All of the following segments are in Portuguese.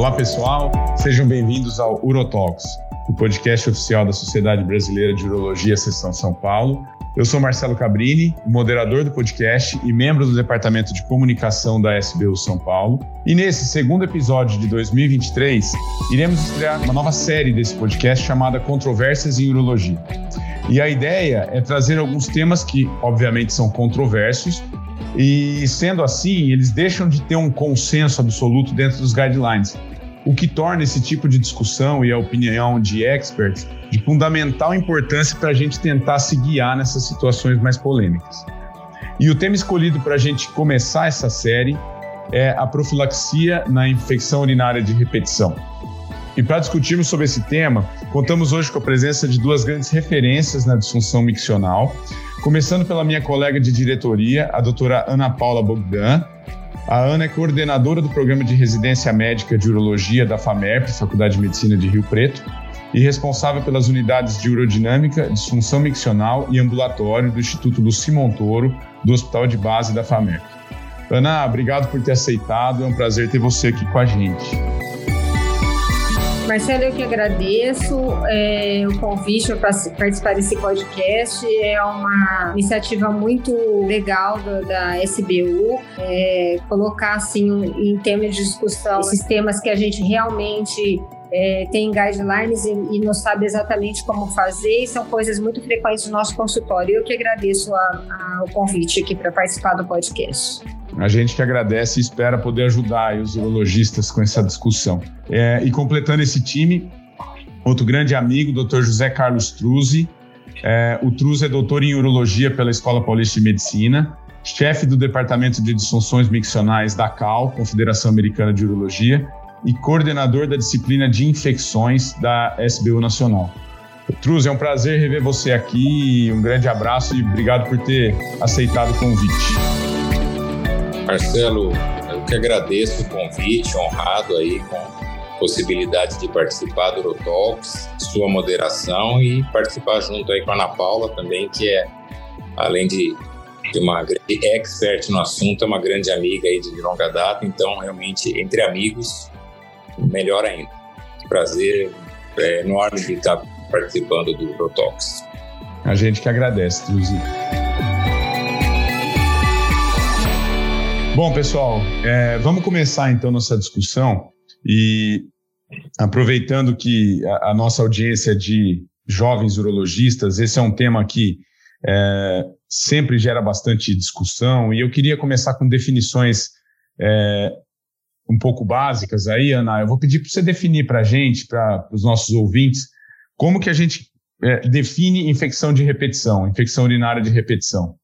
Olá, pessoal. Sejam bem-vindos ao Urotalks, o podcast oficial da Sociedade Brasileira de Urologia, Seção São Paulo. Eu sou Marcelo Cabrini, moderador do podcast e membro do Departamento de Comunicação da SBU São Paulo. E nesse segundo episódio de 2023, iremos estrear uma nova série desse podcast chamada Controvérsias em Urologia. E a ideia é trazer alguns temas que, obviamente, são controversos, e sendo assim, eles deixam de ter um consenso absoluto dentro dos guidelines, o que torna esse tipo de discussão e a opinião de experts de fundamental importância para a gente tentar se guiar nessas situações mais polêmicas. E o tema escolhido para a gente começar essa série é a profilaxia na infecção urinária de repetição. E para discutirmos sobre esse tema, contamos hoje com a presença de duas grandes referências na disfunção miccional, começando pela minha colega de diretoria, a doutora Ana Paula Bogdan. A Ana é coordenadora do programa de residência médica de urologia da FAMERP, Faculdade de Medicina de Rio Preto, e responsável pelas unidades de urodinâmica, disfunção miccional e ambulatório do Instituto Luci Montoro, do Hospital de Base da FAMERP. Ana, obrigado por ter aceitado, é um prazer ter você aqui com a gente. Marcelo, eu que agradeço é, o convite para participar desse podcast. É uma iniciativa muito legal do, da SBU, é, colocar assim em termos de discussão esses temas que a gente realmente é, tem guidelines e, e, não sabe exatamente como fazer, e são coisas muito frequentes no nosso consultório. Eu que agradeço a, a, o convite aqui para participar do podcast. A gente que agradece e espera poder ajudar os urologistas com essa discussão. É, e completando esse time, outro grande amigo, Dr. José Carlos Truzzi. É, o Truzzi é doutor em urologia pela Escola Paulista de Medicina, chefe do Departamento de Disfunções Miccionais da CAL, Confederação Americana de Urologia, e coordenador da disciplina de infecções da SBU Nacional. Truz, é um prazer rever você aqui, um grande abraço e obrigado por ter aceitado o convite. Marcelo, eu que agradeço o convite, honrado aí com a possibilidade de participar do Urotalks, sua moderação e participar junto aí com a Ana Paula também, que é, além de, de uma grande expert no assunto, é uma grande amiga aí de longa data, então realmente entre amigos melhor ainda. Prazer é, enorme de estar participando do Protox. A gente que agradece, Truzi. Bom, pessoal, é, vamos começar então nossa discussão e aproveitando que a, a, nossa audiência de jovens urologistas, esse é um tema que é, sempre gera bastante discussão e eu queria começar com definições é, um pouco básicas aí, Ana, eu vou pedir para você definir para a gente, para os nossos ouvintes, como que a gente é, define infecção de repetição, infecção urinária de repetição.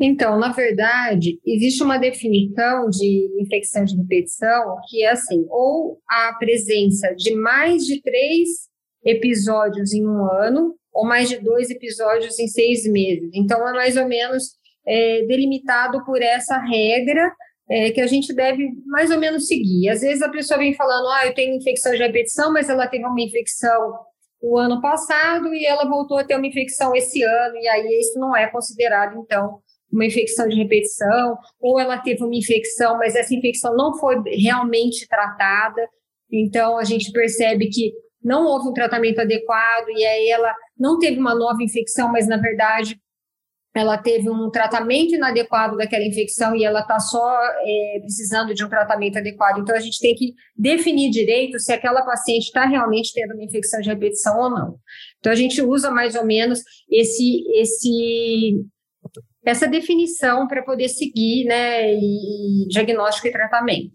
Então, na verdade, existe uma definição de infecção de repetição que é assim, ou a presença de mais de três episódios em um ano, ou mais de dois episódios em seis meses. Então, é mais ou menos é, delimitado por essa regra é, que a gente deve mais ou menos seguir. Às vezes a pessoa vem falando, ah, eu tenho infecção de repetição, mas ela teve uma infecção o ano passado e ela voltou a ter uma infecção esse ano, e aí isso não é considerado, então, uma infecção de repetição, ou ela teve uma infecção, mas essa infecção não foi realmente tratada, então a gente percebe que não houve um tratamento adequado, e aí ela não teve uma nova infecção, mas na verdade ela teve um tratamento inadequado daquela infecção e ela está só é, precisando de um tratamento adequado. Então, a gente tem que definir direito se aquela paciente está realmente tendo uma infecção de repetição ou não. Então, a gente usa mais ou menos esse, esse, essa definição para poder seguir né, e, diagnóstico e tratamento.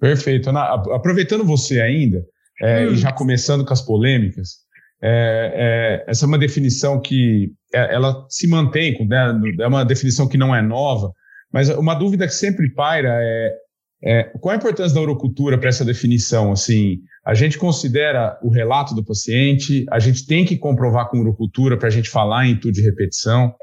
Perfeito. Ana, aproveitando você ainda, é, hum. e já começando com as polêmicas, é, é, essa é uma definição que é, ela se mantém, né, é uma definição que não é nova, mas uma dúvida que sempre paira é, é qual a importância da urocultura para essa definição? Assim, a gente considera o relato do paciente, a gente tem que comprovar com urocultura para a gente falar em tudo de repetição.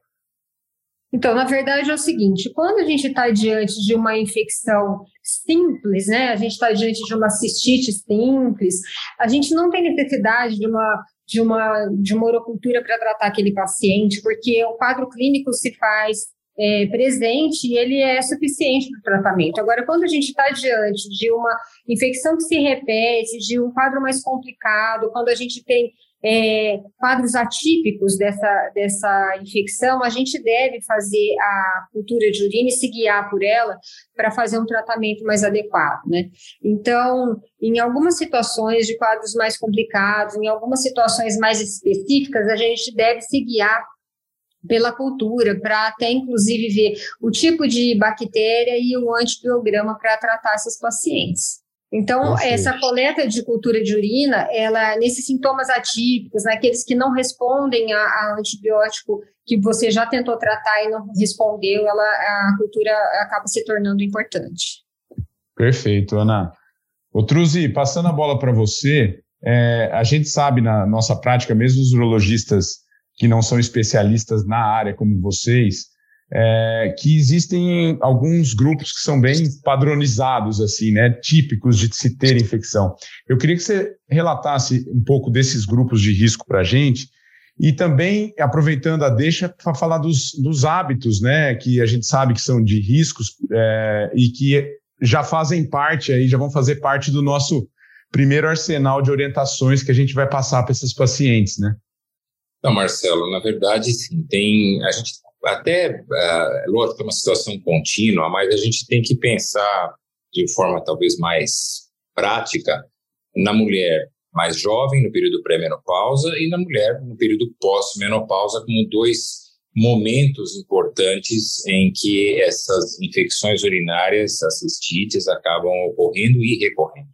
Então, na verdade é o seguinte, quando a gente está diante de uma infecção simples, né, a gente está diante de uma cistite simples, a gente não tem necessidade de uma de uma, de uma orocultura para tratar aquele paciente, porque o quadro clínico se faz é, presente e ele é suficiente para o tratamento. Agora, quando a gente está diante de uma infecção que se repete, de um quadro mais complicado, quando a gente tem é, quadros atípicos dessa, dessa infecção, a gente deve fazer a cultura de urina e se guiar por ela para fazer um tratamento mais adequado, né? Então, em algumas situações de quadros mais complicados, em algumas situações mais específicas, a gente deve se guiar pela cultura, para até inclusive ver o tipo de bactéria e o antibiograma para tratar esses pacientes. Então, essa coleta de cultura de urina, ela nesses sintomas atípicos, naqueles que não respondem a, a, antibiótico que você já tentou tratar e não respondeu, ela, a cultura acaba se tornando importante. Perfeito, Ana. O Truzi, passando a bola para você, é, a gente sabe na nossa prática, mesmo os urologistas que não são especialistas na área como vocês, é, que existem alguns grupos que são bem padronizados, assim, né, típicos de se ter infecção. Eu queria que você relatasse um pouco desses grupos de risco para a gente e também, aproveitando a deixa, para falar dos, dos, hábitos, né, que a gente sabe que são de riscos é, e que já fazem parte aí, já vão fazer parte do nosso primeiro arsenal de orientações que a gente vai passar para esses pacientes, né? Não, Marcelo, na verdade, sim, tem, a gente até, uh, lógico que é uma situação contínua, mas a gente tem que pensar de forma talvez mais prática na mulher mais jovem, no período pré-menopausa, e na mulher no período pós-menopausa, como dois momentos importantes em que essas infecções urinárias, as cistites, acabam ocorrendo e recorrendo.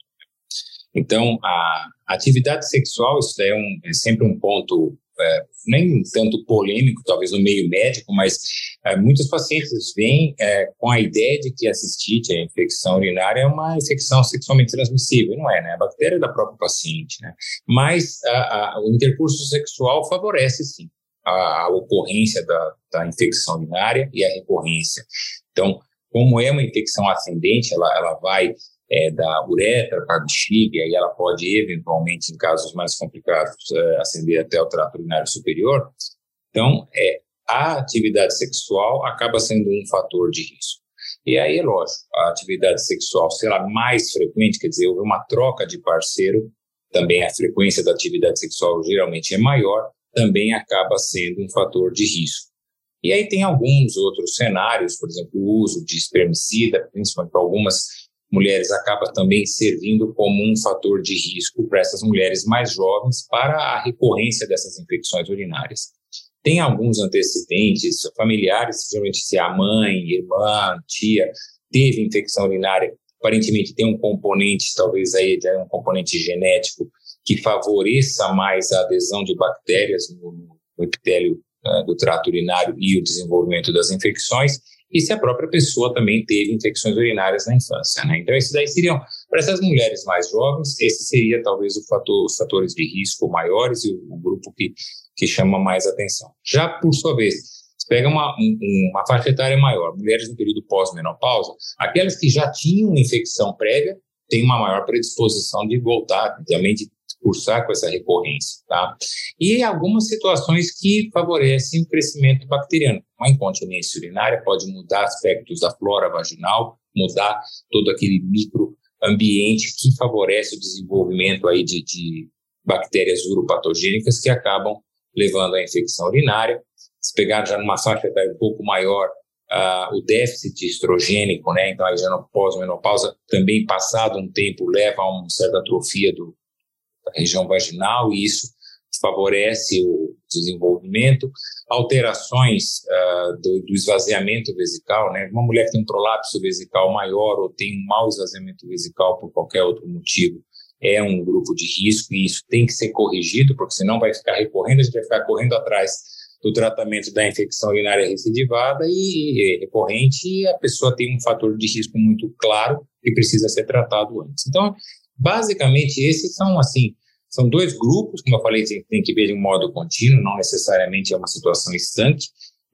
Então, a atividade sexual, isso é, um, é sempre um ponto é, nem tanto polêmico, talvez no meio médico, mas é, muitos pacientes vêm é, com a ideia de que a cistite, a infecção urinária, é uma infecção sexualmente transmissível. Não é, né? A bactéria é da própria paciente, né? Mas a, a, o intercurso sexual favorece, sim, a, a ocorrência da, da infecção urinária e a recorrência. Então, como é uma infecção ascendente, ela, ela vai é, da uretra para bexiga, e ela pode, eventualmente, em casos mais complicados, é, ascender até o trato urinário superior. Então, é, a atividade sexual acaba sendo um fator de risco. E aí, é lógico, a atividade sexual será mais frequente, quer dizer, houve uma troca de parceiro, também a frequência da atividade sexual geralmente é maior, também acaba sendo um fator de risco. E aí tem alguns outros cenários, por exemplo, o uso de espermicida, principalmente para algumas mulheres acaba também servindo como um fator de risco para essas mulheres mais jovens para a recorrência dessas infecções urinárias. Tem alguns antecedentes familiares, geralmente se a mãe, irmã, tia teve infecção urinária, aparentemente tem um componente, talvez aí um componente genético que favoreça mais a adesão de bactérias no, no epitélio uh, do trato urinário e o desenvolvimento das infecções e se a própria pessoa também teve infecções urinárias na infância. Né? Então, esses daí seriam, para essas mulheres mais jovens, esse seria talvez fator, os fatores de risco maiores e o, o grupo que, que chama mais atenção. Já por sua vez, se pega uma, um, uma faixa etária maior, mulheres no período pós-menopausa, aquelas que já tinham infecção prévia têm uma maior predisposição de voltar, também de cursar com essa recorrência, tá? E algumas situações que favorecem o crescimento bacteriano. Uma incontinência urinária pode mudar aspectos da flora vaginal, mudar todo aquele microambiente que favorece o desenvolvimento aí de, de bactérias uropatogênicas que acabam levando à infecção urinária. Se pegar já numa faixa etária um pouco maior, Uh, o déficit estrogênico, né? Então, aí já no pós-menopausa, também passado um tempo, leva a uma certa atrofia do, região vaginal e isso favorece o desenvolvimento, alterações uh, do, do, esvaziamento vesical, né? Uma mulher que tem um prolapso vesical maior ou tem um mau esvaziamento vesical por qualquer outro motivo é um grupo de risco e isso tem que ser corrigido, porque senão vai ficar recorrendo, a gente vai ficar correndo atrás do tratamento da infecção urinária recidivada e, recorrente e a pessoa tem um fator de risco muito claro que precisa ser tratado antes. Então, basicamente, esses são, assim, são dois grupos, como eu falei, tem que ver de um modo contínuo, não necessariamente é uma situação estanque,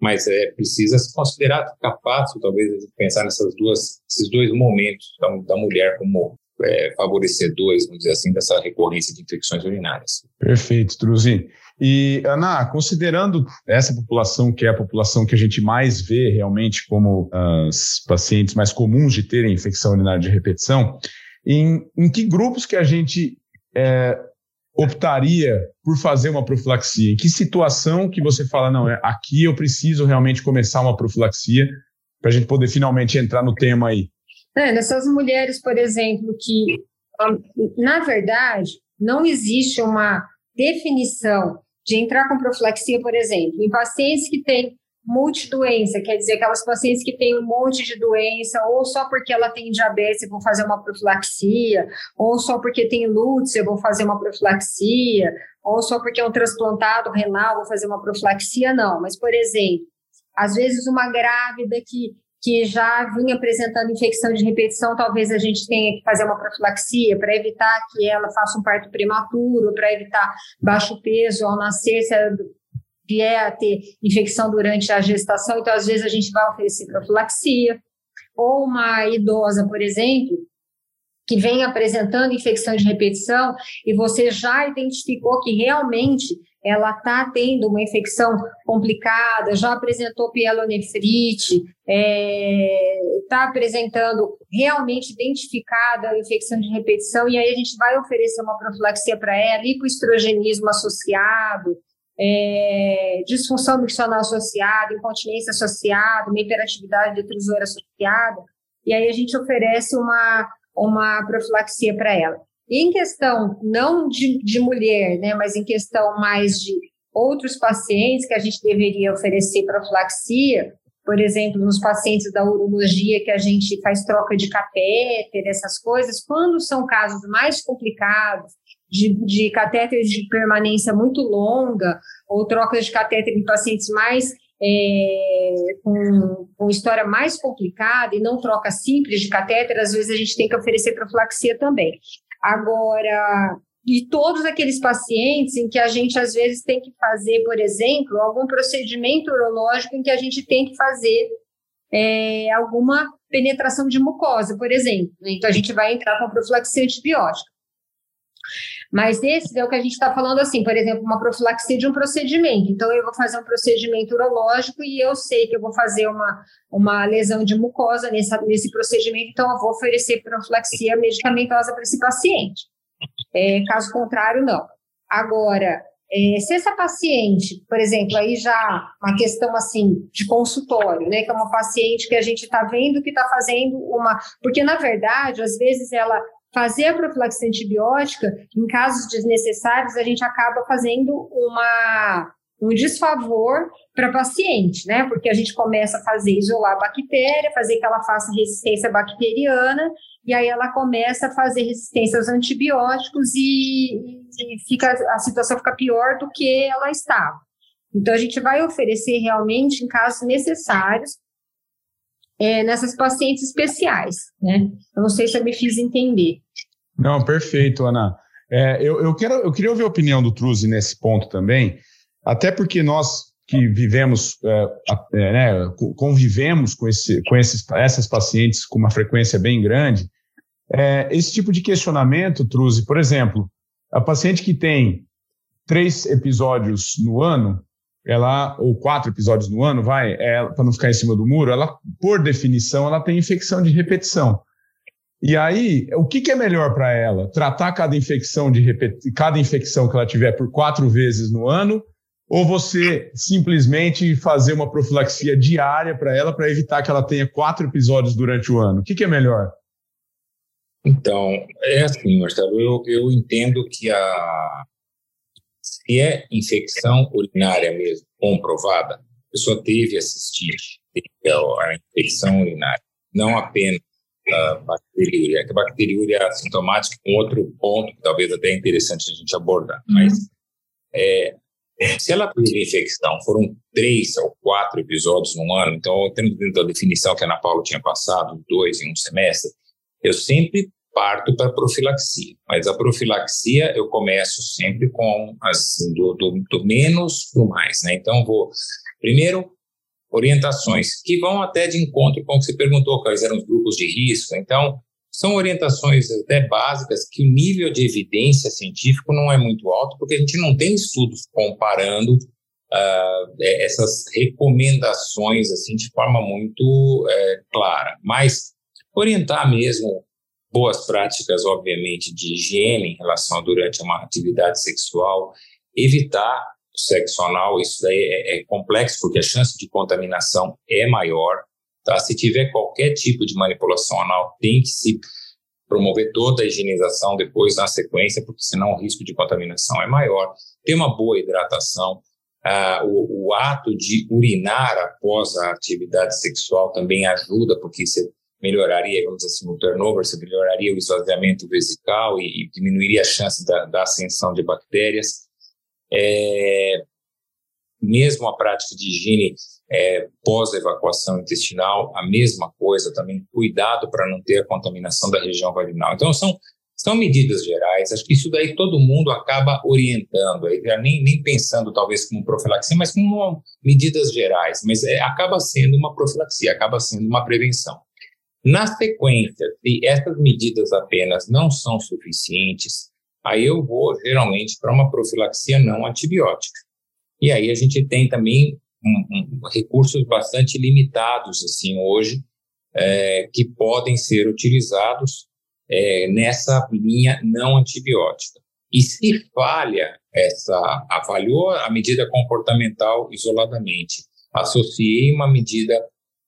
mas é precisa se considerar, fácil, talvez, pensar nessas duas, esses dois momentos da, da mulher como é, favorecedores, vamos dizer assim, dessa recorrência de infecções urinárias. Perfeito, Truzi. E, Ana, considerando essa população, que é a população que a gente mais vê realmente como as pacientes mais comuns de terem infecção urinária de repetição, em, em que grupos que a gente é, optaria por fazer uma profilaxia? Em que situação que você fala, não, é, aqui eu preciso realmente começar uma profilaxia para a gente poder finalmente entrar no tema aí? É, nessas mulheres, por exemplo, que, na verdade, não existe uma definição de entrar com profilaxia, por exemplo, em pacientes que têm multidoença, quer dizer, aquelas pacientes que têm um monte de doença, ou só porque ela tem diabetes eu vou fazer uma profilaxia, ou só porque tem lútis eu vou fazer uma profilaxia, ou só porque é um transplantado renal vou fazer uma profilaxia, não. Mas, por exemplo, às vezes uma grávida que, que já vinha apresentando infecção de repetição, talvez a gente tenha que fazer uma profilaxia para evitar que ela faça um parto prematuro, para evitar baixo peso ao nascer, se vier a ter infecção durante a gestação, então às vezes a gente vai oferecer profilaxia. Ou uma idosa, por exemplo, que vem apresentando infecção de repetição e você já identificou que realmente ela está tendo uma infecção complicada, já apresentou pielonefrite, está é, tá apresentando realmente identificada a infecção de repetição, e aí a gente vai oferecer uma profilaxia para ela, hipoestrogenismo associado, é, disfunção miccional associada, incontinência associada, uma hiperatividade detrusora associada, e aí a gente oferece uma, uma profilaxia para ela. Em questão não de, de mulher, né, mas em questão mais de outros pacientes que a gente deveria oferecer profilaxia, por exemplo, nos pacientes da urologia que a gente faz troca de catéter, essas coisas, quando são casos mais complicados, de, de catéteres de permanência muito longa, ou trocas de catéter em pacientes mais é, com, com história mais complicada e não troca simples de catéter, às vezes a gente tem que oferecer profilaxia também. Agora, e todos aqueles pacientes em que a gente às vezes tem que fazer, por exemplo, algum procedimento urológico em que a gente tem que fazer é, alguma penetração de mucosa, por exemplo. Então a gente vai entrar com profilaxia antibiótica. Mas esse é o que a gente está falando assim, por exemplo, uma profilaxia de um procedimento. Então, eu vou fazer um procedimento urológico e eu sei que eu vou fazer uma, uma lesão de mucosa nessa, nesse procedimento, então eu vou oferecer profilaxia medicamentosa para esse paciente. É, caso contrário, não. Agora, é, se essa paciente, por exemplo, aí já uma questão assim de consultório, né, que é uma paciente que a gente está vendo que está fazendo uma, porque na verdade, às vezes ela fazer a profilaxia antibiótica, em casos desnecessários, a gente acaba fazendo uma, um desfavor para paciente, né? Porque a gente começa a fazer isolar a bactéria, fazer que ela faça resistência bacteriana, e aí ela começa a fazer resistência aos antibióticos e, e fica, a situação fica pior do que ela estava. Então, a gente vai oferecer realmente em casos necessários é, nessas pacientes especiais, né? Eu não sei se eu me fiz entender. Não, perfeito, Ana. É, eu, eu, quero, eu queria ouvir a opinião do Truzi nesse ponto também, até porque nós que vivemos, é, é, né, convivemos com, esse, com esses, essas pacientes com uma frequência bem grande, é, esse tipo de questionamento, Truzi, por exemplo, a paciente que tem três episódios no ano, ela ou quatro episódios no ano, vai, é, para não ficar em cima do muro, ela, por definição, ela tem infecção de repetição. E aí, o que, que é melhor para ela? Tratar cada infecção de repet... cada infecção que ela tiver por quatro vezes no ano, ou você simplesmente fazer uma profilaxia diária para ela para evitar que ela tenha quatro episódios durante o ano? O que, que é melhor? Então, é assim, Marcelo, eu, eu entendo que a se é infecção urinária mesmo, comprovada, a pessoa teve assistite a infecção urinária, não apenas a bacteriúria. A bacteriúria é assintomática com outro ponto que talvez até é interessante a gente abordar. Uhum. Mas é, se ela teve infecção, foram três ou quatro episódios no ano, então, tendo dentro da definição que a Ana Paula tinha passado, dois em um semestre, eu sempre parto para profilaxia. Mas a profilaxia eu começo sempre com assim, do, do, do menos para o mais. Né? Então, vou primeiro orientações que vão até de encontro com o que você perguntou, quais eram os grupos de risco. Então, são orientações até básicas que o nível de evidência científico não é muito alto, porque a gente não tem estudos comparando uh, essas recomendações assim de forma muito é, clara. Mas orientar mesmo boas práticas, obviamente, de higiene em relação a durante uma atividade sexual, evitar sexo anal, isso daí é, é complexo, porque a chance de contaminação é maior. Tá? Se tiver qualquer tipo de manipulação anal, tem que se promover toda a higienização depois na sequência, porque senão o risco de contaminação é maior. Ter uma boa hidratação, ah, o, o, ato de urinar após a atividade sexual também ajuda, porque você melhoraria, vamos dizer assim, o turnover, você melhoraria o esvaziamento vesical e, e diminuiria a chance da, da ascensão de bactérias. É, mesmo a prática de higiene é, pós-evacuação intestinal, a mesma coisa também, cuidado para não ter a contaminação da região vaginal. Então, são, são medidas gerais, acho que isso daí todo mundo acaba orientando, nem, nem pensando talvez como profilaxia, mas como medidas gerais, mas é, acaba sendo uma profilaxia, acaba sendo uma prevenção. Na sequência, se essas medidas apenas não são suficientes, aí eu vou geralmente para uma profilaxia não antibiótica. E aí a gente tem também um, um, recursos bastante limitados assim hoje é, que podem ser utilizados é, nessa linha não antibiótica. E se falha essa, avaliou a medida comportamental isoladamente, associei uma medida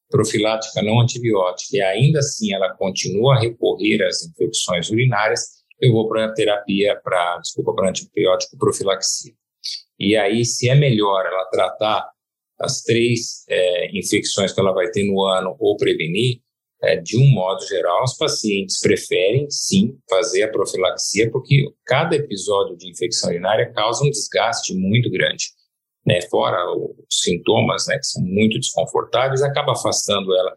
profilática não antibiótica e ainda assim ela continua a recorrer às infecções urinárias, eu vou para terapia, para, desculpa, para antibiótico profilaxia. E aí, se é melhor ela tratar as três é, infecções que ela vai ter no ano ou prevenir, é, de um modo geral, os pacientes preferem sim fazer a profilaxia, porque cada episódio de infecção urinária causa um desgaste muito grande. Né? Fora os sintomas, né, que são muito desconfortáveis, acaba afastando ela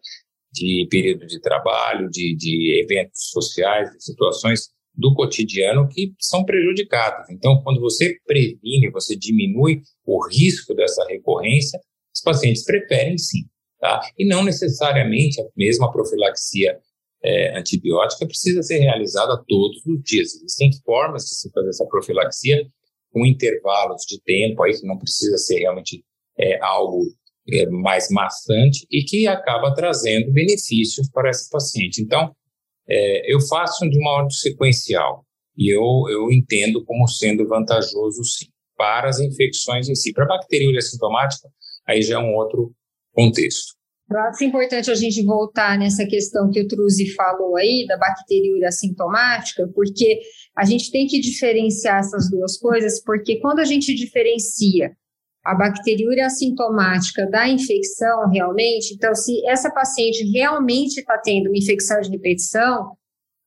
de período de trabalho, de, de eventos sociais, de situações do cotidiano que são prejudicadas. Então, quando você previne, você diminui o risco dessa recorrência, os pacientes preferem sim. Tá? E não necessariamente a mesma profilaxia é, antibiótica precisa ser realizada todos os dias. Existem formas de se fazer essa profilaxia com intervalos de tempo, aí que não precisa ser realmente é, algo é, mais maçante e que acaba trazendo benefícios para esse paciente. Então, é, eu faço de uma ordem sequencial e eu, eu entendo como sendo vantajoso, sim, para as infecções em si. Para a bacteriúria sintomática, aí já é um outro contexto. Eu acho importante a gente voltar nessa questão que o Truzi falou aí, da bacteriúria assintomática, porque a gente tem que diferenciar essas duas coisas, porque quando a gente diferencia a bacteriúria assintomática da infecção realmente, então se essa paciente realmente está tendo uma infecção de repetição,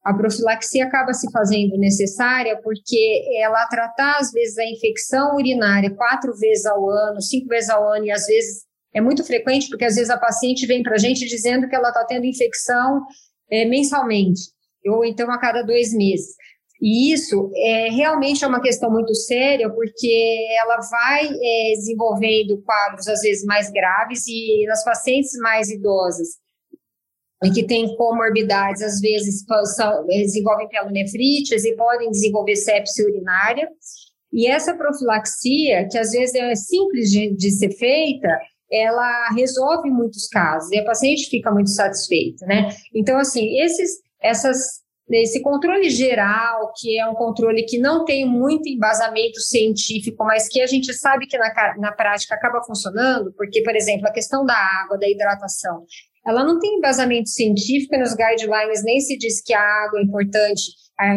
a profilaxia acaba se fazendo necessária porque ela tratar às vezes a infecção urinária quatro vezes ao ano, cinco vezes ao ano e às vezes é muito frequente porque às vezes a paciente vem para a gente dizendo que ela está tendo infecção é, mensalmente ou então a cada dois meses. E isso é, realmente é uma questão muito séria, porque ela vai é, desenvolvendo quadros, às vezes, mais graves, e nas pacientes mais idosas, e que têm comorbidades, às vezes são, desenvolvem pielonefrites e podem desenvolver sepse urinária. E essa profilaxia, que às vezes é simples de, de ser feita, ela resolve muitos casos e a paciente fica muito satisfeita, né? Então, assim, esses, essas esse controle geral, que é um controle que não tem muito embasamento científico, mas que a gente sabe que na, na prática acaba funcionando, porque, por exemplo, a questão da água, da hidratação, ela não tem embasamento científico nos guidelines, nem se diz que a água é importante,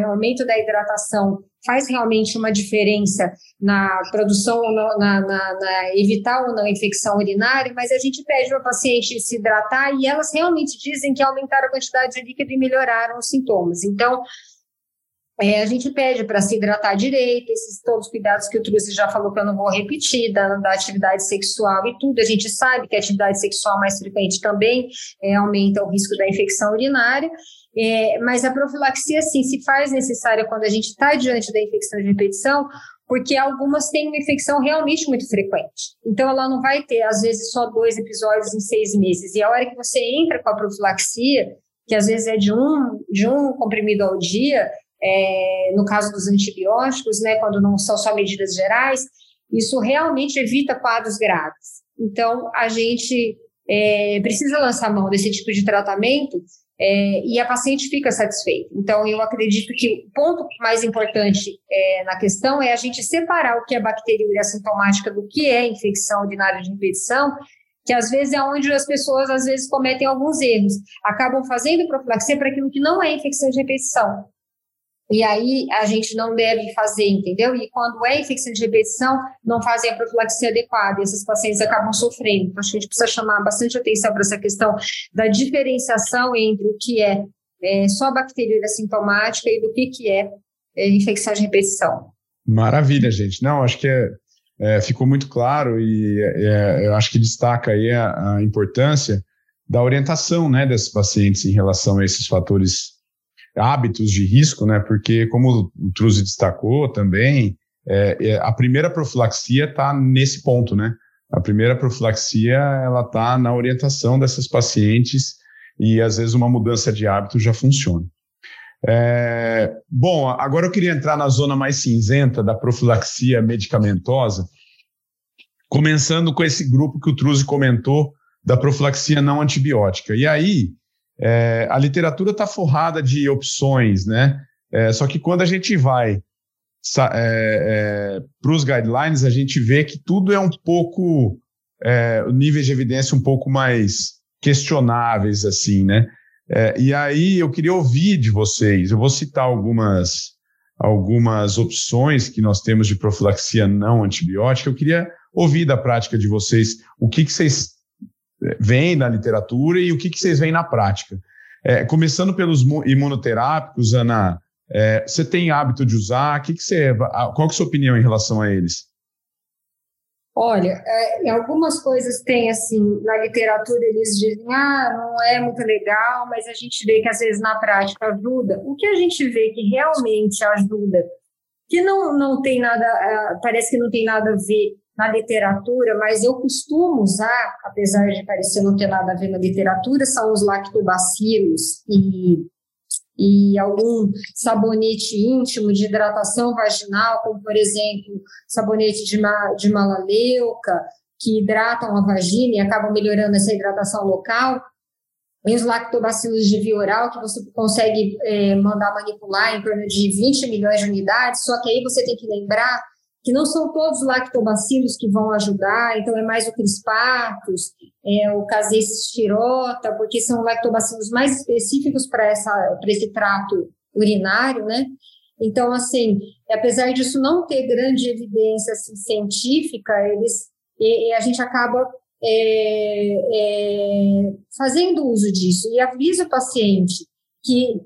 o aumento da hidratação faz realmente uma diferença na produção, na, na, na, evitar ou não infecção urinária, mas a gente pede para o paciente se hidratar e elas realmente dizem que aumentaram a quantidade de líquido e melhoraram os sintomas. Então, é, a gente pede para se hidratar direito, esses todos os cuidados que o Truce já falou que eu não vou repetir, da, da, atividade sexual e tudo. A gente sabe que a atividade sexual mais frequente também é, aumenta o risco da infecção urinária. É, mas a profilaxia, sim, se faz necessária quando a gente está diante da infecção de repetição, porque algumas têm uma infecção realmente muito frequente. Então, ela não vai ter, às vezes, só dois episódios em seis meses. E a hora que você entra com a profilaxia, que às vezes é de um, de um comprimido ao dia, é, no caso dos antibióticos, né, quando não são só medidas gerais, isso realmente evita quadros graves. Então, a gente é, precisa lançar mão desse tipo de tratamento é, e a paciente fica satisfeita. Então, eu acredito que o ponto mais importante é, na questão é a gente separar o que é bacteriúria assintomática do que é infecção urinária de repetição, que às vezes é onde as pessoas às vezes cometem alguns erros, acabam fazendo profilaxia para aquilo que não é infecção de repetição. E aí a gente não deve fazer, entendeu? E quando é infecção de repetição, não fazem a profilaxia adequada, e esses pacientes acabam sofrendo. Então, acho que a gente precisa chamar bastante atenção para essa questão da diferenciação entre o que é, é só bacteriúria sintomática e do que, que é, é infecção de repetição. Maravilha, gente. Não, acho que é, é, ficou muito claro e é, eu acho que destaca aí a, a importância da orientação né, desses pacientes em relação a esses fatores hábitos de risco, né? Porque, como o Truzi destacou também, é, é, a primeira profilaxia está nesse ponto, né? A primeira profilaxia ela está na orientação dessas pacientes e às vezes uma mudança de hábito já funciona. É, bom, agora eu queria entrar na zona mais cinzenta da profilaxia medicamentosa, começando com esse grupo que o Truzi comentou da profilaxia não antibiótica. E aí, é, a literatura está forrada de opções, né? É, só que quando a gente vai é, é para os guidelines, a gente vê que tudo é um pouco é, níveis de evidência um pouco mais questionáveis, assim, né? É, e aí eu queria ouvir de vocês. Eu vou citar algumas algumas opções que nós temos de profilaxia não antibiótica. Eu queria ouvir da prática de vocês o que, que vocês vem na literatura e o que, que vocês veem na prática. É, começando pelos imunoterápicos, Ana, é, você tem hábito de usar? Que que você, qual é a sua opinião em relação a eles? Olha, é, algumas coisas tem assim, na literatura eles dizem, ah, não é muito legal, mas a gente vê que às vezes na prática ajuda. O que a gente vê que realmente ajuda, que não, não tem nada, é, parece que não tem nada a ver na literatura, mas eu costumo usar, apesar de parecer não ter nada a ver na literatura, são os lactobacilos e, e algum sabonete íntimo de hidratação vaginal, como por exemplo, sabonete de, ma, de malaleuca, que hidratam a vagina e acabam melhorando essa hidratação local. E os lactobacilos de via oral, que você consegue é, mandar manipular em torno de 20 milhões de unidades, só que aí você tem que lembrar que não são todos os lactobacilos que vão ajudar, então é mais o crispatus, é o caseicistirota, porque são lactobacilos mais específicos para esse trato urinário, né? Então, assim, apesar disso não ter grande evidência assim, científica, eles, e, e a gente acaba é, é, fazendo uso disso e avisa o paciente que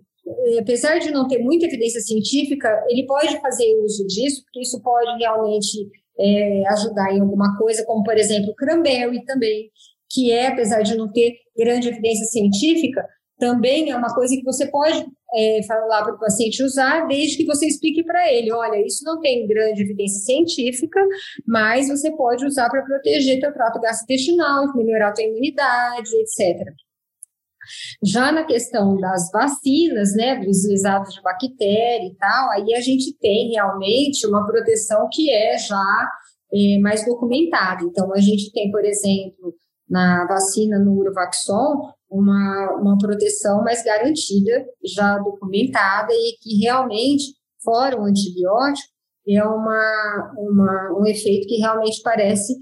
apesar de não ter muita evidência científica, ele pode fazer uso disso, porque isso pode realmente é, ajudar em alguma coisa, como, por exemplo, o cranberry também, que é, apesar de não ter grande evidência científica, também é uma coisa que você pode é, falar para o paciente usar, desde que você explique para ele, olha, isso não tem grande evidência científica, mas você pode usar para proteger teu trato gastrointestinal, melhorar a tua imunidade, etc. Já na questão das vacinas, né, dos lisados de bactéria e tal, aí a gente tem realmente uma proteção que é já é, mais documentada. Então, a gente tem, por exemplo, na vacina no Urovaxon, uma, uma proteção mais garantida, já documentada e que realmente, fora o antibiótico, é uma, uma, um efeito que realmente parece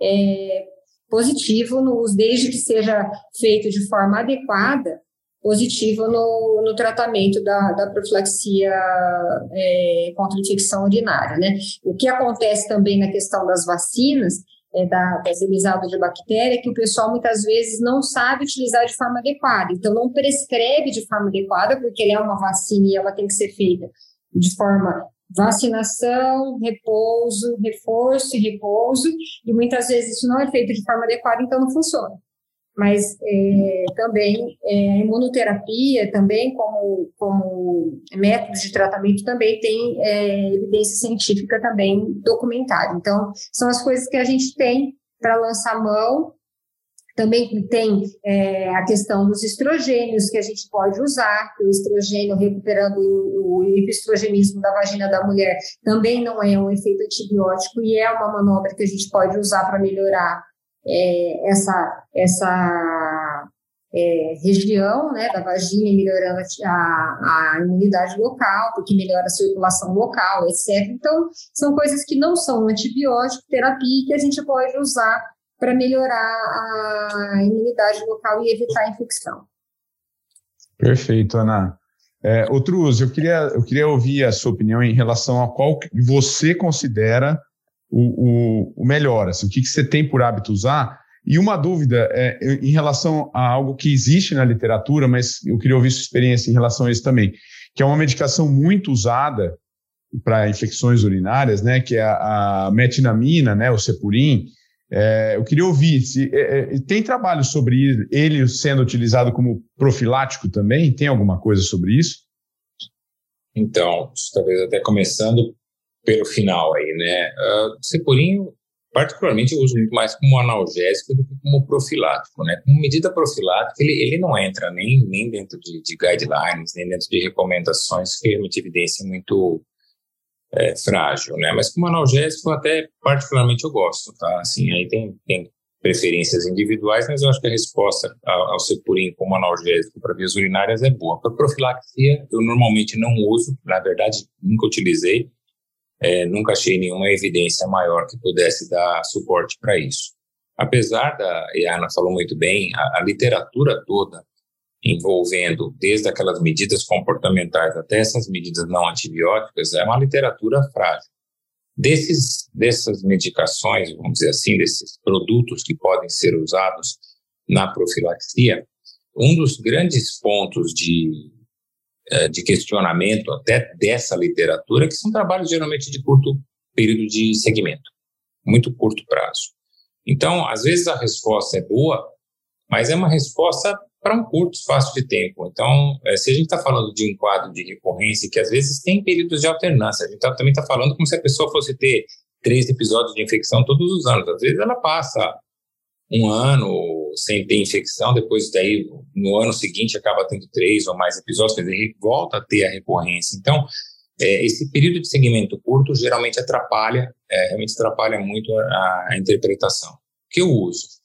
é, positivo no uso, desde que seja feito de forma adequada, positivo no, no tratamento da, da profilaxia é, contra infecção urinária, né? O que acontece também na questão das vacinas, é, da, das de bactéria, é que o pessoal muitas vezes não sabe utilizar de forma adequada, então não prescreve de forma adequada, porque ela é uma vacina e ela tem que ser feita de forma vacinação, repouso, reforço e repouso, e muitas vezes isso não é feito de forma adequada, então não funciona. Mas é, também é, a imunoterapia, também como, como método de tratamento, também tem é, evidência científica também documentada. Então, são as coisas que a gente tem para lançar mão Também tem é, a questão dos estrogênios que a gente pode usar, o estrogênio recuperando o, o epistrogenismo da vagina da mulher também não é um efeito antibiótico e é uma manobra que a gente pode usar para melhorar é, essa, essa é, região né, da vagina, melhorando a, a, imunidade local, porque melhora a circulação local, etc. Então, são coisas que não são antibiótico, terapia, que a gente pode usar para melhorar a imunidade local e evitar a infecção. Perfeito, Ana. É, outro uso, eu queria, eu queria ouvir a sua opinião em relação a qual você considera o, o, o melhor, assim, o que, que você tem por hábito usar. E uma dúvida é, em relação a algo que existe na literatura, mas eu queria ouvir sua experiência em relação a isso também, que é uma medicação muito usada para infecções urinárias, né, que é a, a metinamina, né, o cepurim, é, eu queria ouvir se é, é, tem trabalho sobre ele sendo utilizado como profilático também? Tem alguma coisa sobre isso? Então, talvez até começando pelo final aí, né? Uh, cepurinho, particularmente, eu uso muito mais como analgésico do que como profilático, né? Como medida profilática, ele, ele não entra nem, nem dentro de, de guidelines, nem dentro de recomendações, que realmente evidência muito é, frágil, né? Mas como analgésico, até particularmente eu gosto, tá? Assim, aí tem, tem preferências individuais, mas eu acho que a resposta ao, ao Cepurim como analgésico para vias urinárias é boa. Para profilaxia, eu normalmente não uso, na verdade, nunca utilizei, é, nunca achei nenhuma evidência maior que pudesse dar suporte para isso. Apesar da, e a Ana falou muito bem, a, a literatura toda envolvendo desde aquelas medidas comportamentais até essas medidas não antibióticas, é uma literatura frágil. Desses, dessas medicações, vamos dizer assim, desses produtos que podem ser usados na profilaxia, um dos grandes pontos de, eh, de questionamento até dessa literatura, que são trabalhos geralmente de curto período de segmento, muito curto prazo. Então, às vezes a resposta é boa, mas é uma resposta para um curto espaço de tempo. Então, é, se a gente está falando de um quadro de recorrência que às vezes tem períodos de alternância, a gente tá, também está falando como se a pessoa fosse ter três episódios de infecção todos os anos. Às vezes ela passa um ano sem ter infecção, depois daí no ano seguinte acaba tendo três ou mais episódios, quer dizer, volta a ter a recorrência. Então, é, esse período de segmento curto geralmente atrapalha, é, realmente atrapalha muito a, a interpretação. O que eu uso?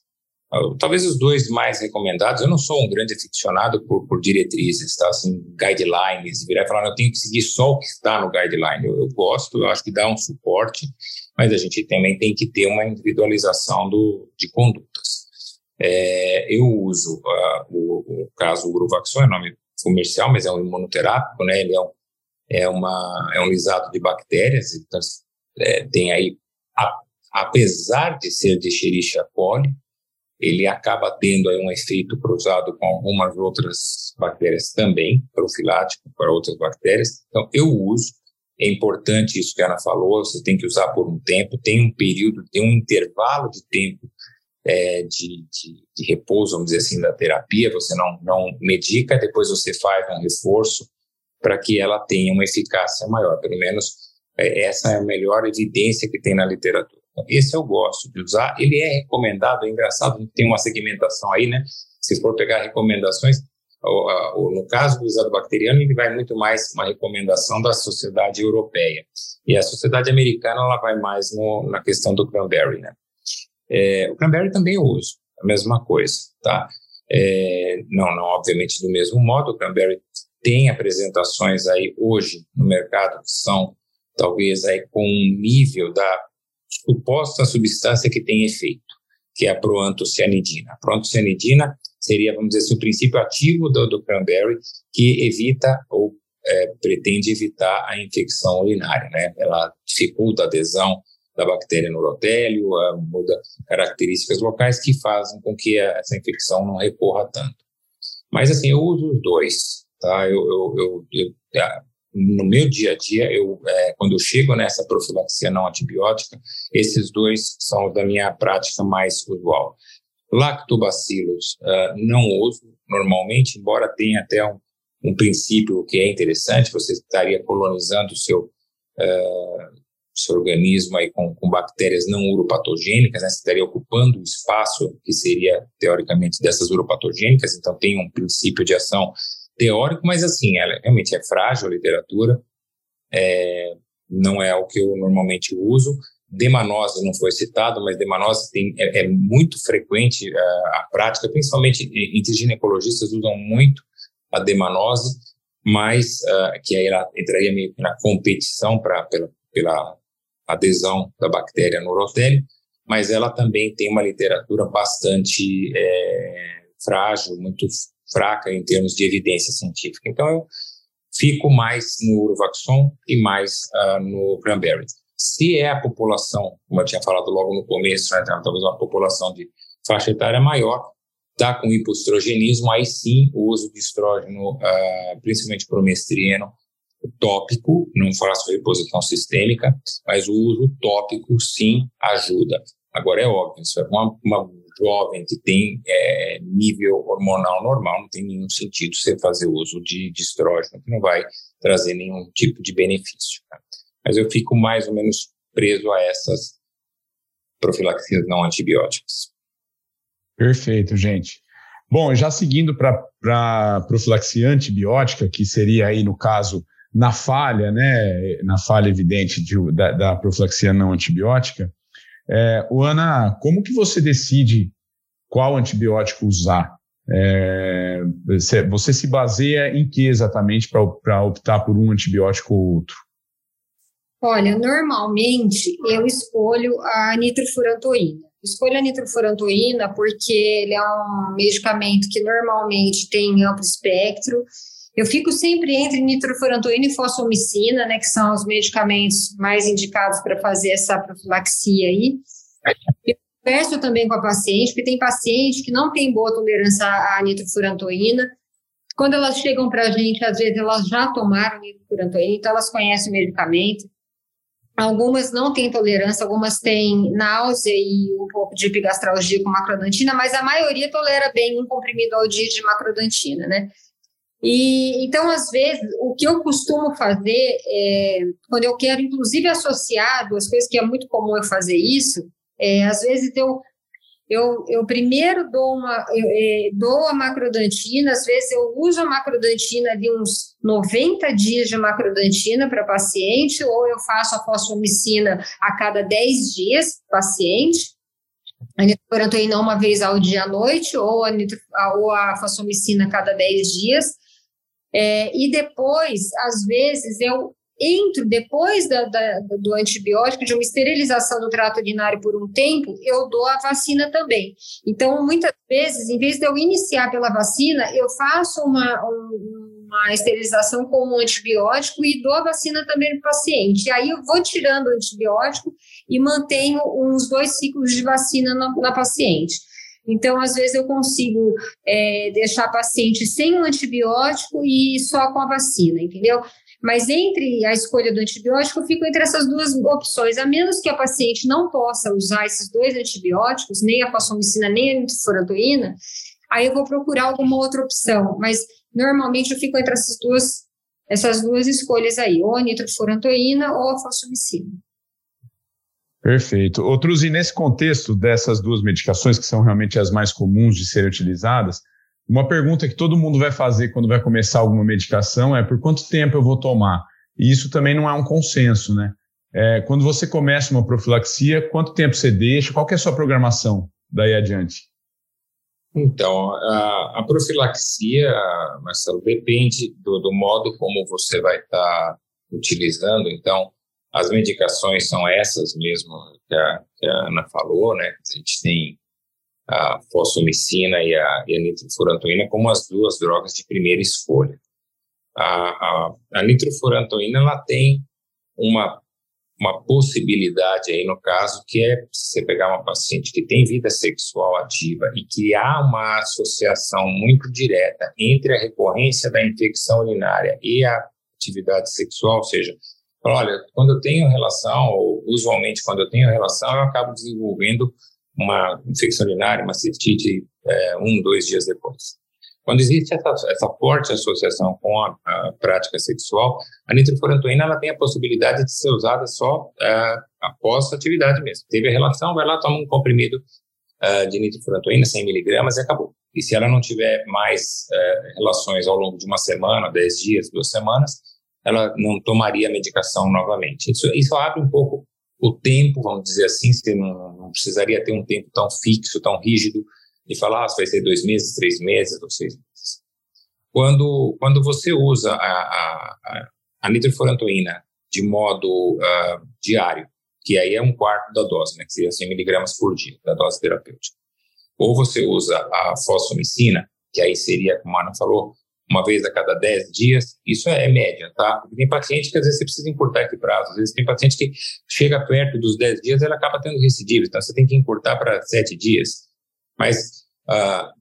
Talvez os dois mais recomendados. Eu não sou um grande aficionado por, por diretrizes, tá? Assim, guidelines, virar e falar, eu tenho que seguir só o que está no guideline. Eu, eu, gosto, eu acho que dá um suporte, mas a gente também tem que ter uma individualização do, de condutas. É, eu uso uh, o, o, caso do Gruvaxon, é nome comercial, mas é um imunoterápico, né? Ele é um, é uma, é um lisado de bactérias, então é, tem aí, a, apesar de ser de Escherichia coli, ele acaba tendo aí um efeito cruzado com algumas outras bactérias também, profilático para outras bactérias. Então, eu uso. É importante isso que a Ana falou, você tem que usar por um tempo, tem um período, tem um intervalo de tempo é, de, de, de, repouso, vamos dizer assim, da terapia, você não, não medica, depois você faz um reforço para que ela tenha uma eficácia maior, pelo menos é, essa é a melhor evidência que tem na literatura. Esse eu gosto de usar. Ele é recomendado, é engraçado, tem uma segmentação aí, né? Se for pegar recomendações, no caso do usado bacteriano, ele vai muito mais uma recomendação da sociedade europeia. E a sociedade americana, ela vai mais no, na questão do cranberry, né? É, o cranberry também eu uso, a mesma coisa, tá? É, não, não, obviamente do mesmo modo, o cranberry tem apresentações aí hoje no mercado que são talvez aí com um nível da suposta substância que tem efeito, que é a proantocianidina. A proantocianidina seria, vamos dizer assim, o princípio ativo do, do cranberry que evita ou é, pretende evitar a infecção urinária, né? Ela dificulta a adesão da bactéria no urotélio, muda características locais que fazem com que a, essa infecção não recorra tanto. Mas assim, eu uso os dois, tá? Eu, eu, eu, eu no meu dia a dia, eu, é, quando eu chego nessa profilaxia não antibiótica, esses dois são da minha prática mais usual. Lactobacilos uh, não uso normalmente, embora tenha até um, um, princípio que é interessante, você estaria colonizando o seu, uh, esse organismo aí com, com bactérias não uropatogênicas, né, você estaria ocupando o espaço que seria, teoricamente, dessas uropatogênicas, então tem um princípio de ação teórico, mas assim, ela realmente é frágil a literatura, é, não é o que eu normalmente uso. Demanose não foi citado, mas demanose tem, é, é muito frequente a, é, a prática, principalmente entre ginecologistas usam muito a demanose, mas uh, que aí ela entraria meio na competição para pela, pela adesão da bactéria no urotélio, mas ela também tem uma literatura bastante é, frágil, muito fraca em termos de evidência científica. Então, eu fico mais no Urovaxon e mais uh, no Cranberry. Se é a população, como eu tinha falado logo no começo, né, talvez uma população de faixa etária maior, está com hipostrogenismo, aí sim o uso de estrógeno, uh, principalmente promestrieno, tópico, não faço reposição sistêmica, mas o uso tópico sim ajuda. Agora é óbvio, se é uma, uma jovem que tem é, nível hormonal normal, não tem nenhum sentido você fazer uso de, de estrógeno, que não vai trazer nenhum tipo de benefício. Né? Mas eu fico mais ou menos preso a essas profilaxias não antibióticas. Perfeito, gente. Bom, já seguindo para profilaxia antibiótica, que seria aí, no caso, na falha, né, na falha evidente de, da, da profilaxia não antibiótica, é, o Ana, como que você decide qual antibiótico usar? É, você, se baseia em que exatamente para optar por um antibiótico ou outro? Olha, normalmente eu escolho a nitrofurantoína. Escolho a nitrofurantoína porque ele é um medicamento que normalmente tem amplo espectro eu fico sempre entre nitrofurantoína e fosfomicina, né, que são os medicamentos mais indicados para fazer essa profilaxia aí. Eu converso também com a paciente, porque tem paciente que não tem boa tolerância à nitrofurantoína. Quando elas chegam para a gente, às vezes elas já tomaram nitrofurantoína, então elas conhecem o medicamento. Algumas não têm tolerância, algumas têm náusea e um pouco de epigastralgia com macrodantina, mas a maioria tolera bem um comprimido ao dia de macrodantina, né? E então, às vezes, o que eu costumo fazer, é, quando eu quero, inclusive, associar duas coisas, que é muito comum eu fazer isso, é, às vezes eu, eu, eu primeiro dou, uma, eu, é, dou a macrodantina, às vezes eu uso a macrodantina de uns 90 dias de macrodantina para paciente, ou eu faço a fosfomicina a cada 10 dias paciente, a nitrofurantoína uma vez ao dia à noite, ou a, ou a fosfomicina a cada 10 dias, é, e depois, às vezes, eu entro, depois da, da, do antibiótico, de uma esterilização do trato urinário por um tempo, eu dou a vacina também. Então, muitas vezes, em vez de eu iniciar pela vacina, eu faço uma, uma esterilização com um antibiótico e dou a vacina também para o paciente. E aí eu vou tirando o antibiótico e mantenho uns dois ciclos de vacina na, na paciente. Então, às vezes, eu consigo é, deixar a paciente sem o antibiótico e só com a vacina, entendeu? Mas entre a escolha do antibiótico, eu fico entre essas duas opções, a menos que a paciente não possa usar esses dois antibióticos, nem a fosfomicina, nem a nitrofurantoína, aí eu vou procurar alguma outra opção. Mas normalmente eu fico entre essas duas, essas duas escolhas aí, ou a nitrofurantoína ou a fosfomicina. Perfeito. Outros, e nesse contexto dessas duas medicações, que são realmente as mais comuns de serem utilizadas, uma pergunta que todo mundo vai fazer quando vai começar alguma medicação é por quanto tempo eu vou tomar? E isso também não é um consenso, né? É, quando você começa uma profilaxia, quanto tempo você deixa? Qual é a sua programação daí adiante? Então, a, a profilaxia, Marcelo, depende do, do, modo como você vai estar tá utilizando. Então, as medicações são essas mesmo que a, que a Ana falou, né? A gente tem a fosfomicina e a, a nitrofurantoína como as duas drogas de primeira escolha. A, a, a nitrofurantoína ela tem uma, uma possibilidade aí no caso que é você pegar uma paciente que tem vida sexual ativa e que há uma associação muito direta entre a recorrência da infecção urinária e a atividade sexual, ou seja, olha, quando eu tenho relação, ou usualmente quando eu tenho relação, eu acabo desenvolvendo uma infecção urinária, uma cistite, é, um, dois dias depois. Quando existe essa, essa forte associação com a, a, prática sexual, a nitrofurantoína ela tem a possibilidade de ser usada só uh, após a atividade mesmo. Teve a relação, vai lá, toma um comprimido uh, de nitrofurantoína, 100 miligramas e acabou. E se ela não tiver mais uh, relações ao longo de uma semana, 10 dias, duas semanas, ela não tomaria a medicação novamente. Isso, isso abre um pouco o tempo, vamos dizer assim, você não, não precisaria ter um tempo tão fixo, tão rígido, e falar ah, vai ser dois meses, três meses ou seis meses. Quando, quando você usa a, a, a nitrofurantoína de modo uh, diário, que aí é um quarto da dose, né, que seria 100 miligramas por dia, da dose terapêutica, ou você usa a fosfomicina, que aí seria, como a Ana falou, uma vez a cada 10 dias, isso é média, tá? Porque tem paciente que às vezes você precisa importar esse prazo, às vezes tem paciente que chega perto dos 10 dias, ela acaba tendo recidiva, então você tem que importar para 7 dias. Mas uh,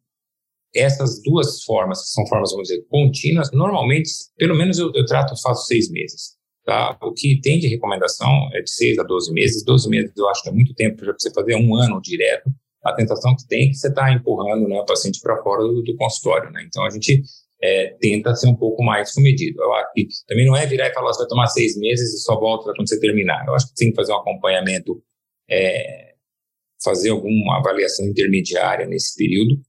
essas duas formas, que são formas, vamos dizer, contínuas, normalmente, pelo menos eu, eu trato, faço seis meses. Tá? O que tem de recomendação é de seis a 12 meses. 12 meses eu acho que é muito tempo para você fazer um ano direto. A tentação que tem é que você está empurrando né, o paciente para fora do, do, consultório. Né? Então a gente é, tenta ser um pouco mais comedido. Eu acho que também não é virar e falar, você vai tomar seis meses e só volta quando você terminar. Eu acho que tem que fazer um acompanhamento é, fazer alguma avaliação intermediária nesse período,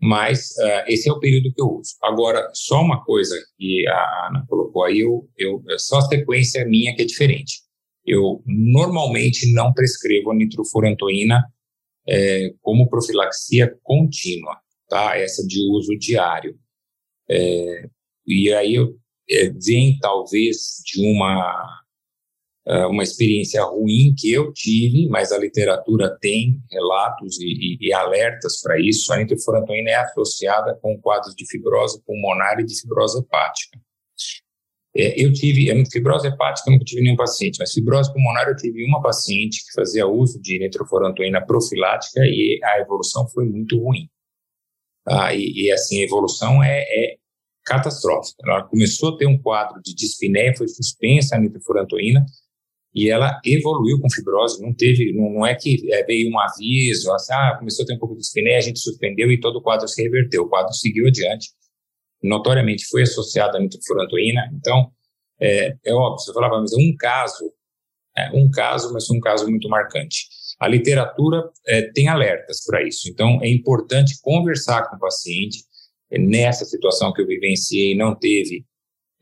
mas uh, esse é o período que eu uso. Agora, só uma coisa que a Ana colocou aí, eu, eu, é só a sequência minha que é diferente. Eu normalmente não prescrevo nitrofurantoína é, como profilaxia contínua, tá? Essa de uso diário. É, e aí é, vem talvez de uma é, uma experiência ruim que eu tive, mas a literatura tem relatos e, e, e alertas para isso. A nitrofurantoína é associada com quadros de fibrose pulmonar e de fibrose hepática. É, eu tive, fibrose hepática eu nunca tive nenhum paciente, mas fibrose pulmonar eu tive uma paciente que fazia uso de nitrofurantoína profilática e a evolução foi muito ruim. Ah, e, e, assim, a evolução é, é, catastrófica. Ela começou a ter um quadro de dispneia, foi suspensa a nitrofurantoína, e ela evoluiu com fibrose, não teve, não, não é que é, veio um aviso, assim, ah, começou a ter um pouco de dispneia, a gente suspendeu e todo o quadro se reverteu, o quadro seguiu adiante, notoriamente foi associado à nitrofurantoína, então, é, é óbvio, você falava, mas é um caso, é um caso, mas um caso muito marcante. A literatura é, tem alertas para isso, então é importante conversar com o paciente, nessa situação que eu vivenciei, não teve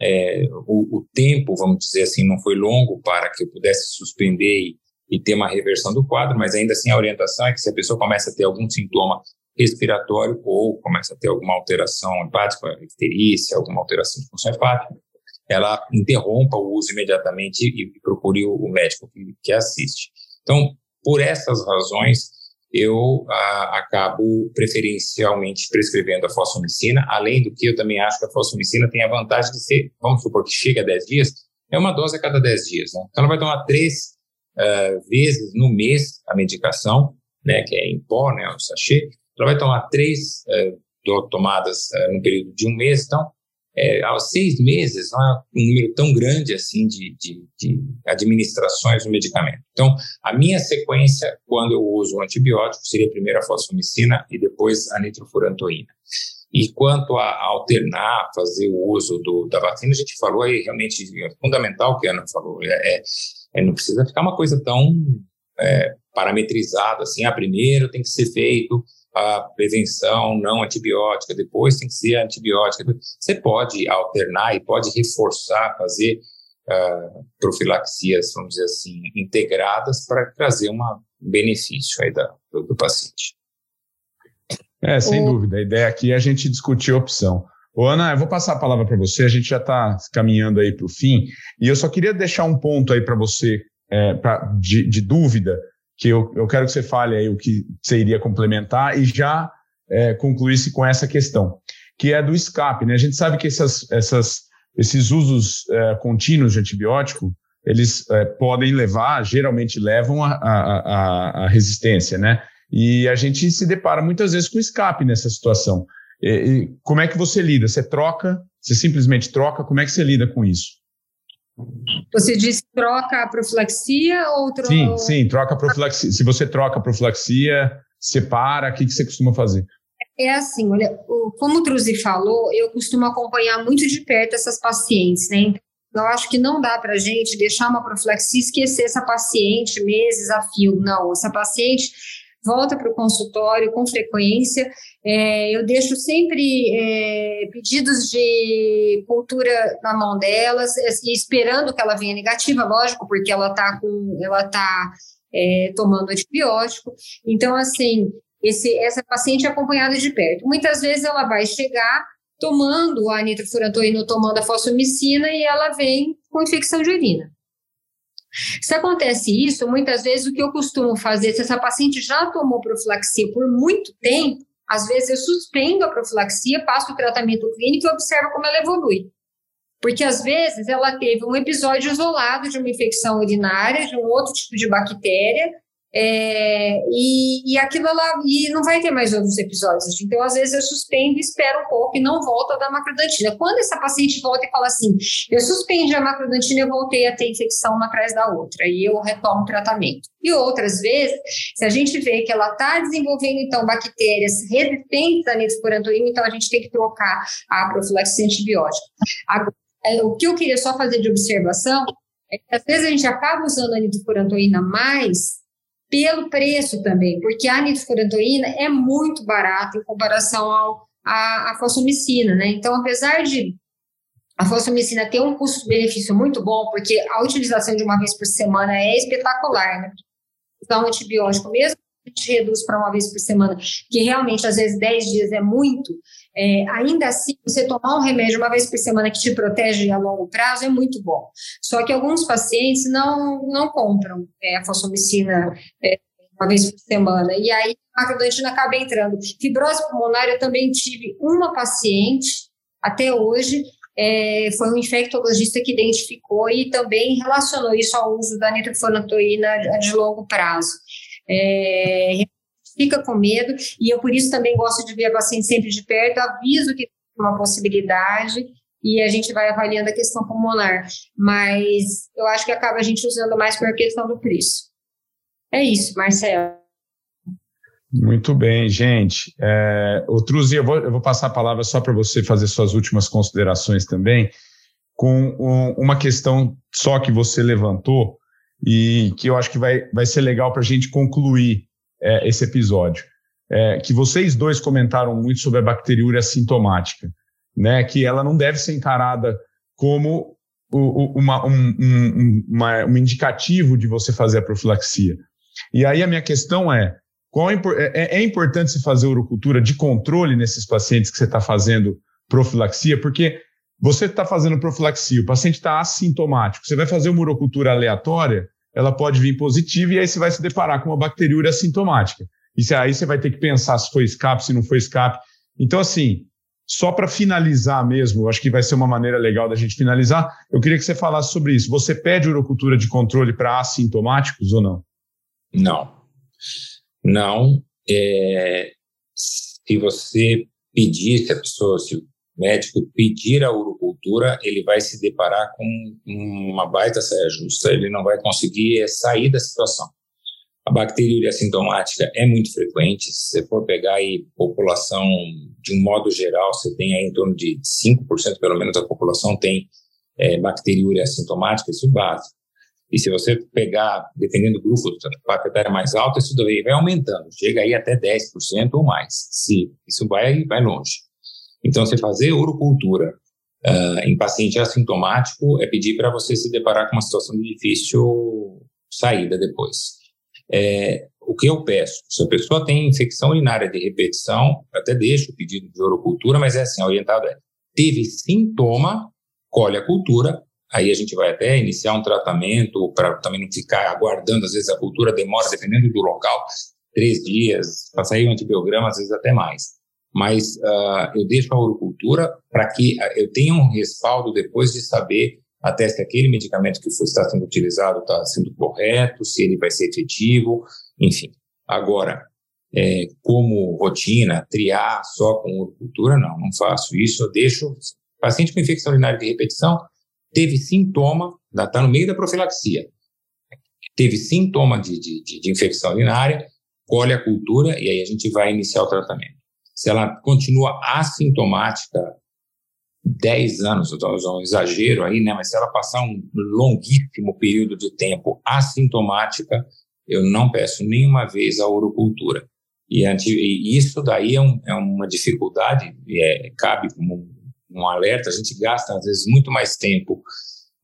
é, o, o, tempo, vamos dizer assim, não foi longo para que eu pudesse suspender e, e, ter uma reversão do quadro, mas ainda assim a orientação é que se a pessoa começa a ter algum sintoma respiratório ou começa a ter alguma alteração hepática, icterícia, alguma alteração de função hepática, ela interrompa o uso imediatamente e, e procure o, o médico que, que assiste. Então, por essas razões, eu ah, acabo preferencialmente prescrevendo a fosfomicina, além do que eu também acho que a fosfomicina tem a vantagem de ser, vamos supor que chega a 10 dias, é uma dose a cada 10 dias. Né? Então, ela vai tomar três uh, vezes no mês a medicação, né, que é em pó, né, o sachê, ela vai tomar três uh, tomadas no período de um mês, então é, aos seis meses, não é um número tão grande assim de, de, de, administrações do medicamento. Então, a minha sequência, quando eu uso o antibiótico, seria primeiro a fosfomicina e depois a nitrofurantoína. E quanto a alternar, fazer o uso do, da vacina, a gente falou aí, realmente é fundamental o que a Ana falou. É, é, é, não precisa ficar uma coisa tão é, parametrizada assim, ah, primeiro tem que ser feito a prevenção não antibiótica, depois tem que ser antibiótica. Você pode alternar e pode reforçar, fazer uh, profilaxias, vamos dizer assim, integradas para trazer um benefício aí da, do, do paciente. É, sem o... dúvida. A ideia aqui é a gente discutir a opção. Ô, Ana, eu vou passar a palavra para você, a gente já está caminhando aí para o fim, e eu só queria deixar um ponto aí para você, é, pra, de, de dúvida, que eu, eu quero que você fale aí o que você iria complementar e já é, concluísse com essa questão, que é do escape. Né? A gente sabe que essas, essas, esses usos é, contínuos de antibiótico, eles é, podem levar, geralmente levam a, a, resistência, né? E a gente se depara muitas vezes com escape nessa situação. E, e como é que você lida? Você troca? Você simplesmente troca? Como é que você lida com isso? Você disse troca a profilaxia ou troca... Sim, sim, troca a profilaxia. Se você troca a profilaxia, separa, o que, que você costuma fazer? É assim, olha, como o Truzi falou, eu costumo acompanhar muito de perto essas pacientes, né? Então, eu acho que não dá para a gente deixar uma profilaxia e esquecer essa paciente meses a fio. Não, essa paciente volta para o consultório com frequência. É, eu deixo sempre é, pedidos de cultura na mão delas, esperando que ela venha negativa, lógico, porque ela está com, ela tá é, tomando antibiótico. Então, assim, esse, essa paciente é acompanhada de perto. Muitas vezes ela vai chegar tomando a nitrofurantoína tomando a fosfomicina e ela vem com infecção de urina. Se acontece isso, muitas vezes o que eu costumo fazer, se essa paciente já tomou profilaxia por muito tempo, às vezes eu suspendo a profilaxia, passo o tratamento clínico e observo como ela evolui. Porque às vezes ela teve um episódio isolado de uma infecção urinária, de um outro tipo de bactéria, é, e, e aquilo ela, e não vai ter mais outros episódios. Então, às vezes, eu suspendo, espero um pouco e não volto a dar macrodantina. Quando essa paciente volta e fala assim, eu suspendi a macrodantina e voltei a ter infecção uma atrás da outra, e eu retomo o tratamento. E outras vezes, se a gente vê que ela está desenvolvendo, então, bactérias resistentes à nitrofurantoína, então a gente tem que trocar a profilaxia antibiótica. Agora, é, o que eu queria só fazer de observação é que às vezes a gente acaba usando a nitrofurantoína mais pelo preço também, porque a nitrofurantoína é muito barata em comparação ao, à, à fosfomicina, né? Então, apesar de a fosfomicina ter um custo-benefício muito bom, porque a utilização de uma vez por semana é espetacular, né? Um antibiótico mesmo a gente reduz para uma vez por semana, que realmente às vezes 10 dias é muito, é, ainda assim, você tomar um remédio uma vez por semana que te protege a longo prazo é muito bom. Só que alguns pacientes não, não compram é, a fosfomicina é, uma vez por semana. E aí a macrodantina acaba entrando. Fibrose pulmonar, eu também tive uma paciente, até hoje, é, foi um infectologista que identificou e também relacionou isso ao uso da nitrofurantoína de, de longo prazo. É, fica com medo, e eu por isso também gosto de ver a paciente sempre de perto, aviso que tem uma possibilidade, e a gente vai avaliando a questão pulmonar, mas eu acho que acaba a gente usando mais por questão do preço. É isso, Marcelo. Muito bem, gente. É, Truzi, eu vou, eu vou passar a palavra só para você fazer suas últimas considerações também, com um, uma questão só que você levantou e que eu acho que vai, vai ser legal para a gente concluir é, esse episódio. É, que vocês dois comentaram muito sobre a bacteriúria sintomática, né? Que ela não deve ser encarada como o, o, uma, um, um, uma, um indicativo de você fazer a profilaxia. E aí a minha questão é, qual é, é, é importante se fazer urocultura de controle nesses pacientes que você está fazendo profilaxia, porque você está fazendo profilaxia, o paciente está assintomático, você vai fazer uma urocultura aleatória, ela pode vir positiva e aí você vai se deparar com uma bacteriúria assintomática. E aí você vai ter que pensar se foi escape, se não foi escape. Então, assim, só para finalizar mesmo, acho que vai ser uma maneira legal da gente finalizar, eu queria que você falasse sobre isso. Você pede urocultura de controle para assintomáticos ou não? Não. Não. É, se você pedir, se a pessoa, se médico pedir a urocultura, ele vai se deparar com uma baita saia justa, ele não vai conseguir sair da situação. A bacteriúria sintomática é muito frequente, se você for pegar aí população de um modo geral, você tem aí em torno de 5% pelo menos da população tem é, bacteriúria sintomática, isso é básico. E se você pegar, dependendo do grupo, faixa etária mais alta, isso daí vai aumentando, chega aí até 10% ou mais. Se isso vai, vai longe. Então, você fazer urocultura uh, em paciente assintomático é pedir para você se deparar com uma situação de difícil saída depois. É, o que eu peço? Se a pessoa tem infecção urinária de repetição, até deixo o pedido de urocultura, mas é assim, orientado é, teve sintoma, colhe a cultura, aí a gente vai até iniciar um tratamento para também não ficar aguardando, às vezes a cultura demora, dependendo do local, três dias, para sair um antibiograma, às vezes até mais mas uh, eu deixo a urocultura para que uh, eu tenha um respaldo depois de saber até se aquele medicamento que está sendo utilizado está sendo correto, se ele vai ser efetivo, enfim. Agora, é, como rotina, triar só com urocultura, não, não faço isso, eu deixo paciente com infecção urinária de repetição, teve sintoma, está no meio da profilaxia, teve sintoma de, de, de infecção urinária, colhe a cultura e aí a gente vai iniciar o tratamento. Se ela continua assintomática 10 anos, um exagero aí, né? Mas se ela passar um longuíssimo período de tempo assintomática, eu não peço nenhuma vez a urocultura. E, e isso daí é, um, é uma dificuldade, é, cabe como um, um alerta, a gente gasta às vezes muito mais tempo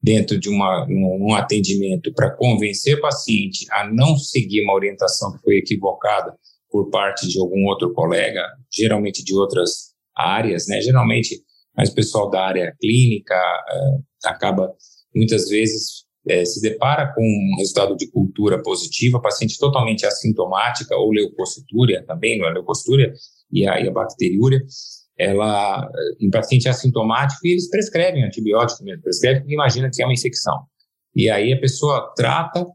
dentro de uma, um, um atendimento para convencer o paciente a não seguir uma orientação que foi equivocada por parte de algum outro colega, geralmente de outras áreas, né? Geralmente, mais pessoal da área clínica uh, acaba muitas vezes uh, se depara com um resultado de cultura positiva, paciente totalmente assintomática ou leucocitúria também, não é leucocitúria e a, e a bacteriúria, ela, em paciente assintomático, eles prescrevem antibiótico mesmo, prescrevem porque imagina que é uma infecção. E aí a pessoa trata,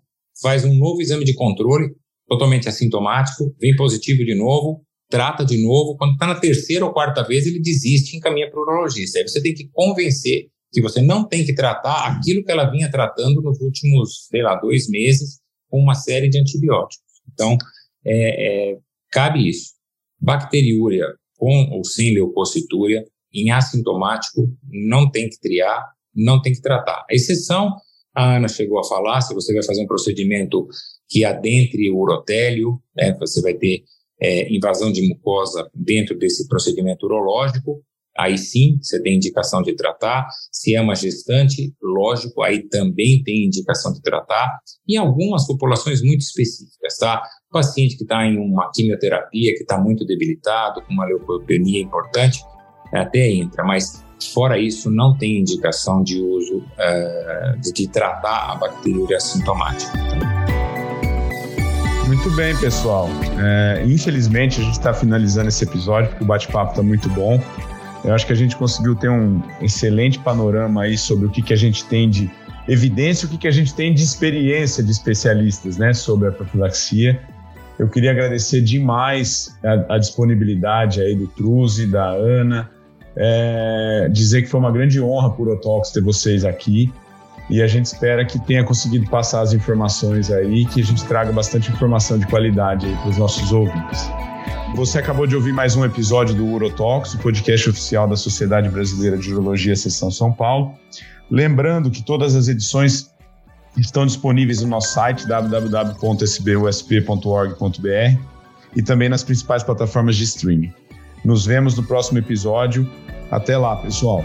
faz um novo exame de controle, totalmente assintomático, vem positivo de novo, trata de novo, quando está na terceira ou quarta vez, ele desiste e encaminha para o urologista. Aí você tem que convencer que você não tem que tratar aquilo que ela vinha tratando nos últimos, sei lá, dois meses, com uma série de antibióticos. Então, é, é, cabe isso. Bacteriúria, com ou sem leucocitúria, em assintomático, não tem que triar, não tem que tratar. A exceção, a Ana chegou a falar, se você vai fazer um procedimento que adentre o urotélio, né, você vai ter é, invasão de mucosa dentro desse procedimento urológico, aí sim você tem indicação de tratar. Se é uma gestante, lógico, aí também tem indicação de tratar. E algumas populações muito específicas, tá? paciente que está em uma quimioterapia, que está muito debilitado, com uma leucopenia importante, até entra, mas fora isso, não tem indicação de uso uh, de, tratar a bacteriúria assintomática. Muito bem, pessoal. É, infelizmente, a gente está finalizando esse episódio, porque o bate-papo está muito bom. Eu acho que a gente conseguiu ter um excelente panorama aí sobre o que, que a gente tem de evidência, o que, que a gente tem de experiência de especialistas né, sobre a profilaxia. Eu queria agradecer demais a, a disponibilidade aí do Truze, da Ana, é, dizer que foi uma grande honra para o Urotox ter vocês aqui e a gente espera que tenha conseguido passar as informações aí, que a gente traga bastante informação de qualidade para os nossos ouvintes. Você acabou de ouvir mais um episódio do Urotox, o podcast oficial da Sociedade Brasileira de Urologia Seção São Paulo. Lembrando que todas as edições estão disponíveis no nosso site www.sbusp.org.br e também nas principais plataformas de streaming. Nos vemos no próximo episódio. Até lá, pessoal!